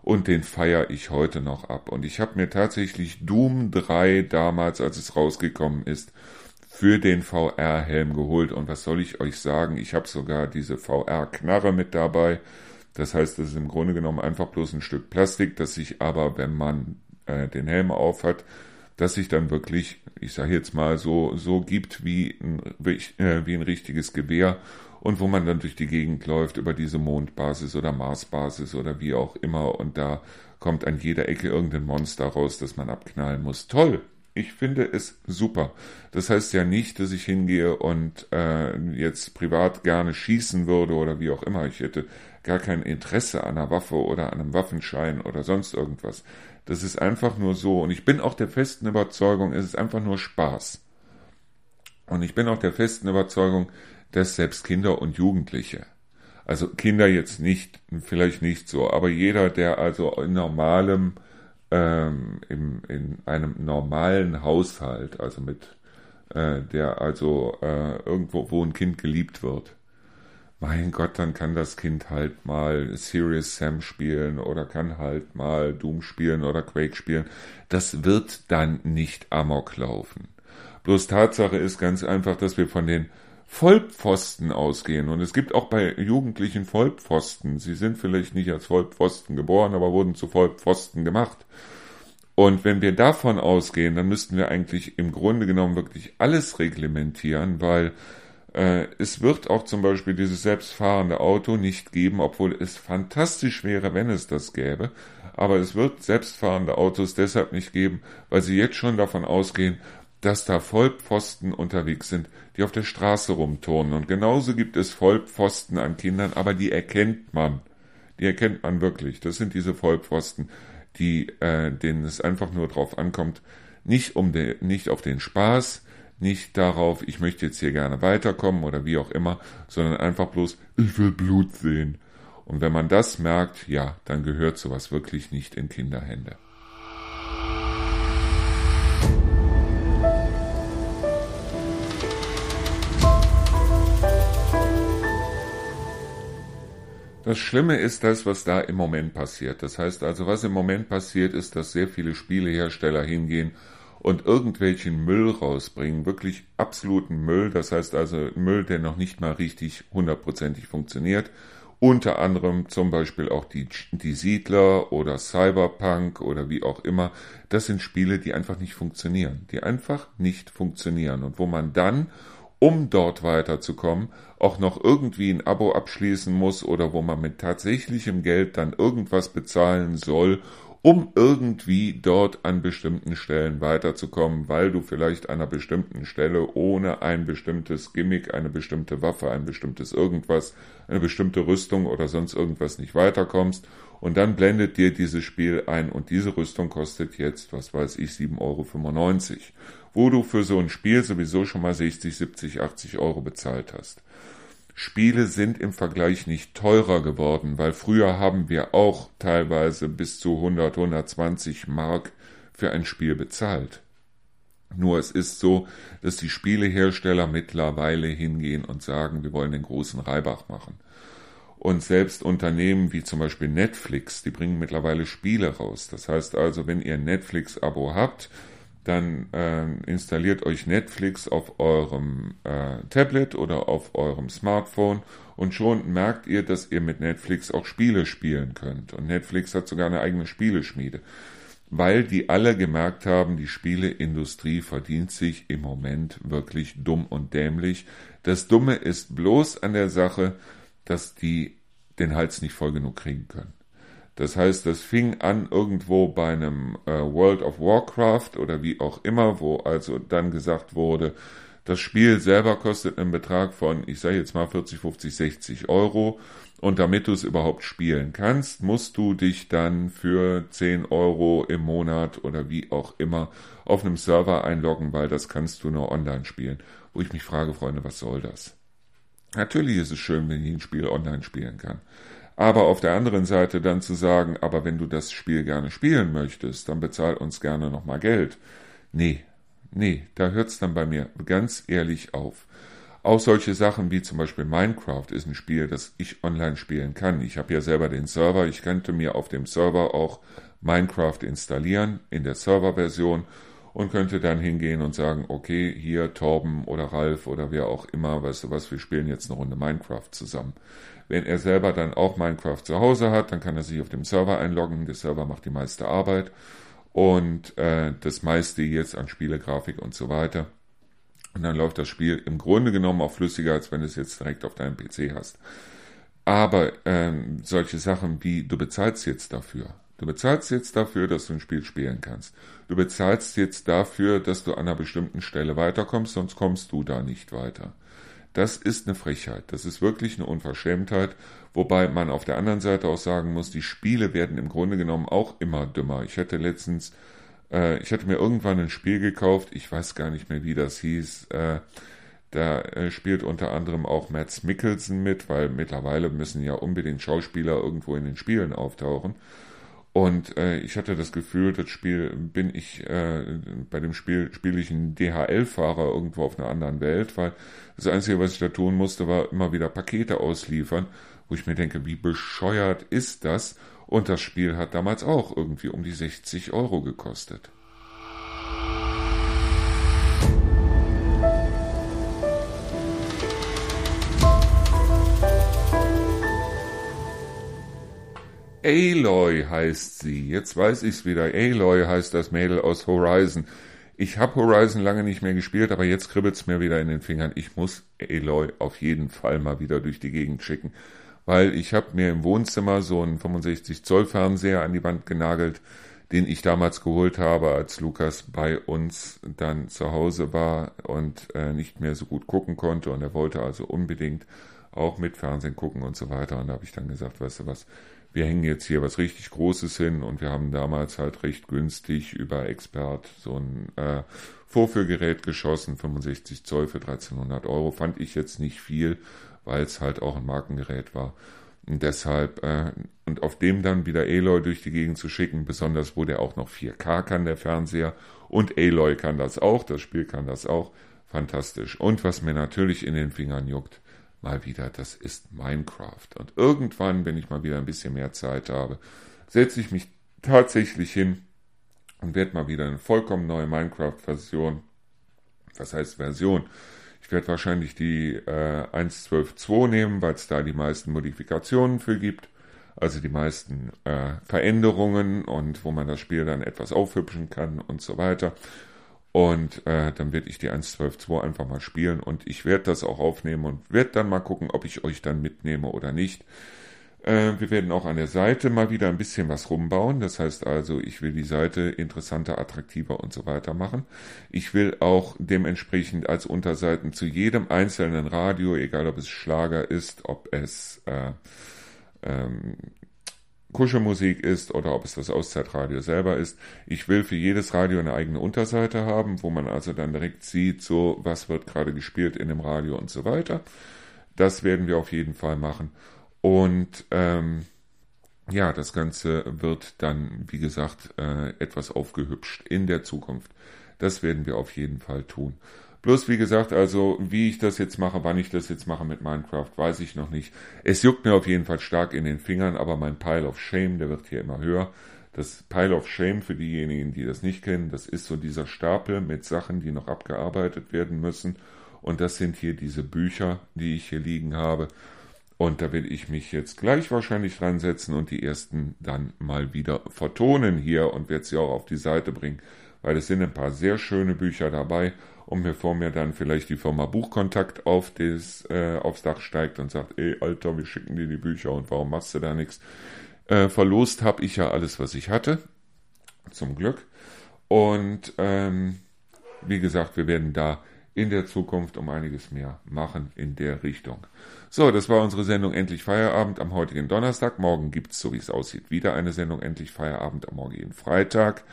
Und den feiere ich heute noch ab. Und ich habe mir tatsächlich Doom 3 damals, als es rausgekommen ist, für den VR-Helm geholt. Und was soll ich euch sagen? Ich habe sogar diese VR-Knarre mit dabei das heißt, das ist im Grunde genommen einfach bloß ein Stück Plastik, das sich aber, wenn man äh, den Helm aufhat, dass sich dann wirklich, ich sage jetzt mal, so, so gibt wie ein, äh, wie ein richtiges Gewehr und wo man dann durch die Gegend läuft über diese Mondbasis oder Marsbasis oder wie auch immer und da kommt an jeder Ecke irgendein Monster raus, das man abknallen muss. Toll! Ich finde es super. Das heißt ja nicht, dass ich hingehe und äh, jetzt privat gerne schießen würde oder wie auch immer. Ich hätte gar kein Interesse an einer Waffe oder an einem Waffenschein oder sonst irgendwas. Das ist einfach nur so. Und ich bin auch der festen Überzeugung, es ist einfach nur Spaß. Und ich bin auch der festen Überzeugung, dass selbst Kinder und Jugendliche, also Kinder jetzt nicht, vielleicht nicht so, aber jeder, der also in normalem, ähm, im, in einem normalen Haushalt, also mit, äh, der also äh, irgendwo, wo ein Kind geliebt wird, mein Gott, dann kann das Kind halt mal Serious Sam spielen oder kann halt mal Doom spielen oder Quake spielen. Das wird dann nicht amok laufen. Bloß Tatsache ist ganz einfach, dass wir von den Vollpfosten ausgehen. Und es gibt auch bei Jugendlichen Vollpfosten. Sie sind vielleicht nicht als Vollpfosten geboren, aber wurden zu Vollpfosten gemacht. Und wenn wir davon ausgehen, dann müssten wir eigentlich im Grunde genommen wirklich alles reglementieren, weil äh, es wird auch zum Beispiel dieses selbstfahrende Auto nicht geben, obwohl es fantastisch wäre, wenn es das gäbe. Aber es wird selbstfahrende Autos deshalb nicht geben, weil sie jetzt schon davon ausgehen, dass da Vollpfosten unterwegs sind, die auf der Straße rumturnen. Und genauso gibt es Vollpfosten an Kindern, aber die erkennt man. Die erkennt man wirklich. Das sind diese Vollpfosten, die, äh, denen es einfach nur drauf ankommt, nicht um de, nicht auf den Spaß, nicht darauf, ich möchte jetzt hier gerne weiterkommen oder wie auch immer, sondern einfach bloß, ich will Blut sehen. Und wenn man das merkt, ja, dann gehört sowas wirklich nicht in Kinderhände. Das Schlimme ist das, was da im Moment passiert. Das heißt also, was im Moment passiert, ist, dass sehr viele Spielehersteller hingehen und irgendwelchen Müll rausbringen, wirklich absoluten Müll, das heißt also Müll, der noch nicht mal richtig hundertprozentig funktioniert, unter anderem zum Beispiel auch die, die Siedler oder Cyberpunk oder wie auch immer, das sind Spiele, die einfach nicht funktionieren, die einfach nicht funktionieren. Und wo man dann, um dort weiterzukommen, auch noch irgendwie ein Abo abschließen muss oder wo man mit tatsächlichem Geld dann irgendwas bezahlen soll, um irgendwie dort an bestimmten Stellen weiterzukommen, weil du vielleicht an einer bestimmten Stelle ohne ein bestimmtes Gimmick, eine bestimmte Waffe, ein bestimmtes irgendwas, eine bestimmte Rüstung oder sonst irgendwas nicht weiterkommst. Und dann blendet dir dieses Spiel ein und diese Rüstung kostet jetzt, was weiß ich, 7,95 Euro, wo du für so ein Spiel sowieso schon mal 60, 70, 80 Euro bezahlt hast. Spiele sind im Vergleich nicht teurer geworden, weil früher haben wir auch teilweise bis zu 100, 120 Mark für ein Spiel bezahlt. Nur es ist so, dass die Spielehersteller mittlerweile hingehen und sagen, wir wollen den großen Reibach machen. Und selbst Unternehmen wie zum Beispiel Netflix, die bringen mittlerweile Spiele raus. Das heißt also, wenn ihr ein Netflix-Abo habt, dann äh, installiert euch Netflix auf eurem äh, Tablet oder auf eurem Smartphone und schon merkt ihr, dass ihr mit Netflix auch Spiele spielen könnt. Und Netflix hat sogar eine eigene Spieleschmiede, weil die alle gemerkt haben, die Spieleindustrie verdient sich im Moment wirklich dumm und dämlich. Das Dumme ist bloß an der Sache, dass die den Hals nicht voll genug kriegen können. Das heißt, das fing an irgendwo bei einem äh, World of Warcraft oder wie auch immer, wo also dann gesagt wurde, das Spiel selber kostet einen Betrag von, ich sage jetzt mal 40, 50, 60 Euro. Und damit du es überhaupt spielen kannst, musst du dich dann für 10 Euro im Monat oder wie auch immer auf einem Server einloggen, weil das kannst du nur online spielen. Wo ich mich frage, Freunde, was soll das? Natürlich ist es schön, wenn ich ein Spiel online spielen kann. Aber auf der anderen Seite dann zu sagen, aber wenn du das Spiel gerne spielen möchtest, dann bezahl uns gerne nochmal Geld. Nee, nee, da hört's dann bei mir ganz ehrlich auf. Auch solche Sachen wie zum Beispiel Minecraft ist ein Spiel, das ich online spielen kann. Ich habe ja selber den Server, ich könnte mir auf dem Server auch Minecraft installieren in der Serverversion und könnte dann hingehen und sagen, okay, hier Torben oder Ralf oder wer auch immer, weißt du was, wir spielen jetzt eine Runde Minecraft zusammen. Wenn er selber dann auch Minecraft zu Hause hat, dann kann er sich auf dem Server einloggen. Der Server macht die meiste Arbeit und äh, das meiste jetzt an Spielegrafik und so weiter. Und dann läuft das Spiel im Grunde genommen auch flüssiger, als wenn du es jetzt direkt auf deinem PC hast. Aber ähm, solche Sachen wie du bezahlst jetzt dafür. Du bezahlst jetzt dafür, dass du ein Spiel spielen kannst. Du bezahlst jetzt dafür, dass du an einer bestimmten Stelle weiterkommst, sonst kommst du da nicht weiter. Das ist eine Frechheit. Das ist wirklich eine Unverschämtheit. Wobei man auf der anderen Seite auch sagen muss, die Spiele werden im Grunde genommen auch immer dümmer. Ich hatte letztens, äh, ich hatte mir irgendwann ein Spiel gekauft, ich weiß gar nicht mehr, wie das hieß. Äh, da äh, spielt unter anderem auch Mads Mikkelsen mit, weil mittlerweile müssen ja unbedingt Schauspieler irgendwo in den Spielen auftauchen. Und äh, ich hatte das Gefühl, das Spiel bin ich, äh, bei dem Spiel spiele ich einen DHL-Fahrer irgendwo auf einer anderen Welt, weil das Einzige, was ich da tun musste, war immer wieder Pakete ausliefern, wo ich mir denke, wie bescheuert ist das? Und das Spiel hat damals auch irgendwie um die 60 Euro gekostet. Aloy heißt sie. Jetzt weiß ich's wieder. Aloy heißt das Mädel aus Horizon. Ich habe Horizon lange nicht mehr gespielt, aber jetzt kribbelt's mir wieder in den Fingern. Ich muss Aloy auf jeden Fall mal wieder durch die Gegend schicken, weil ich habe mir im Wohnzimmer so einen 65 Zoll Fernseher an die Wand genagelt, den ich damals geholt habe, als Lukas bei uns dann zu Hause war und äh, nicht mehr so gut gucken konnte und er wollte also unbedingt auch mit Fernsehen gucken und so weiter. Und da habe ich dann gesagt, weißt du was, wir hängen jetzt hier was richtig Großes hin und wir haben damals halt recht günstig über Expert so ein äh, Vorführgerät geschossen, 65 Zoll für 1300 Euro. Fand ich jetzt nicht viel, weil es halt auch ein Markengerät war. Und deshalb, äh, und auf dem dann wieder Aloy durch die Gegend zu schicken, besonders wo der auch noch 4K kann, der Fernseher. Und Aloy kann das auch, das Spiel kann das auch. Fantastisch. Und was mir natürlich in den Fingern juckt, mal wieder, das ist Minecraft. Und irgendwann, wenn ich mal wieder ein bisschen mehr Zeit habe, setze ich mich tatsächlich hin und werde mal wieder eine vollkommen neue Minecraft-Version, was heißt Version? Ich werde wahrscheinlich die äh, 1.12.2 nehmen, weil es da die meisten Modifikationen für gibt, also die meisten äh, Veränderungen und wo man das Spiel dann etwas aufhübschen kann und so weiter. Und äh, dann werde ich die 1.12.2 einfach mal spielen und ich werde das auch aufnehmen und werde dann mal gucken, ob ich euch dann mitnehme oder nicht. Äh, wir werden auch an der Seite mal wieder ein bisschen was rumbauen. Das heißt also, ich will die Seite interessanter, attraktiver und so weiter machen. Ich will auch dementsprechend als Unterseiten zu jedem einzelnen Radio, egal ob es Schlager ist, ob es äh, ähm, Kuschelmusik ist oder ob es das Auszeitradio selber ist. Ich will für jedes Radio eine eigene Unterseite haben, wo man also dann direkt sieht, so was wird gerade gespielt in dem Radio und so weiter. Das werden wir auf jeden Fall machen. Und ähm, ja, das Ganze wird dann, wie gesagt, äh, etwas aufgehübscht in der Zukunft. Das werden wir auf jeden Fall tun. Bloß wie gesagt, also wie ich das jetzt mache, wann ich das jetzt mache mit Minecraft, weiß ich noch nicht. Es juckt mir auf jeden Fall stark in den Fingern, aber mein Pile of Shame, der wird hier immer höher. Das Pile of Shame für diejenigen, die das nicht kennen, das ist so dieser Stapel mit Sachen, die noch abgearbeitet werden müssen. Und das sind hier diese Bücher, die ich hier liegen habe. Und da will ich mich jetzt gleich wahrscheinlich ransetzen und die ersten dann mal wieder vertonen hier und werde sie auch auf die Seite bringen, weil es sind ein paar sehr schöne Bücher dabei und bevor mir dann vielleicht die Firma Buchkontakt auf des, äh, aufs Dach steigt und sagt, ey Alter, wir schicken dir die Bücher und warum machst du da nichts? Äh, verlost habe ich ja alles, was ich hatte, zum Glück. Und ähm, wie gesagt, wir werden da in der Zukunft um einiges mehr machen in der Richtung. So, das war unsere Sendung Endlich Feierabend am heutigen Donnerstag. Morgen gibt's, so wie es aussieht, wieder eine Sendung Endlich Feierabend am morgigen Freitag.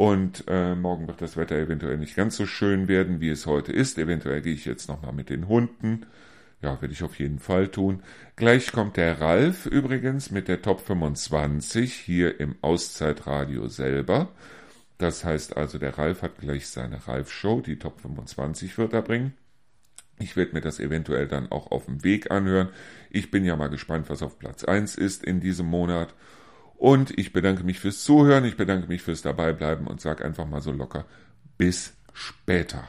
Und äh, morgen wird das Wetter eventuell nicht ganz so schön werden, wie es heute ist. Eventuell gehe ich jetzt nochmal mit den Hunden. Ja, werde ich auf jeden Fall tun. Gleich kommt der Ralf übrigens mit der Top 25 hier im Auszeitradio selber. Das heißt also, der Ralf hat gleich seine Ralf-Show, die Top 25 wird er bringen. Ich werde mir das eventuell dann auch auf dem Weg anhören. Ich bin ja mal gespannt, was auf Platz 1 ist in diesem Monat. Und ich bedanke mich fürs Zuhören, ich bedanke mich fürs Dabeibleiben und sage einfach mal so locker, bis später.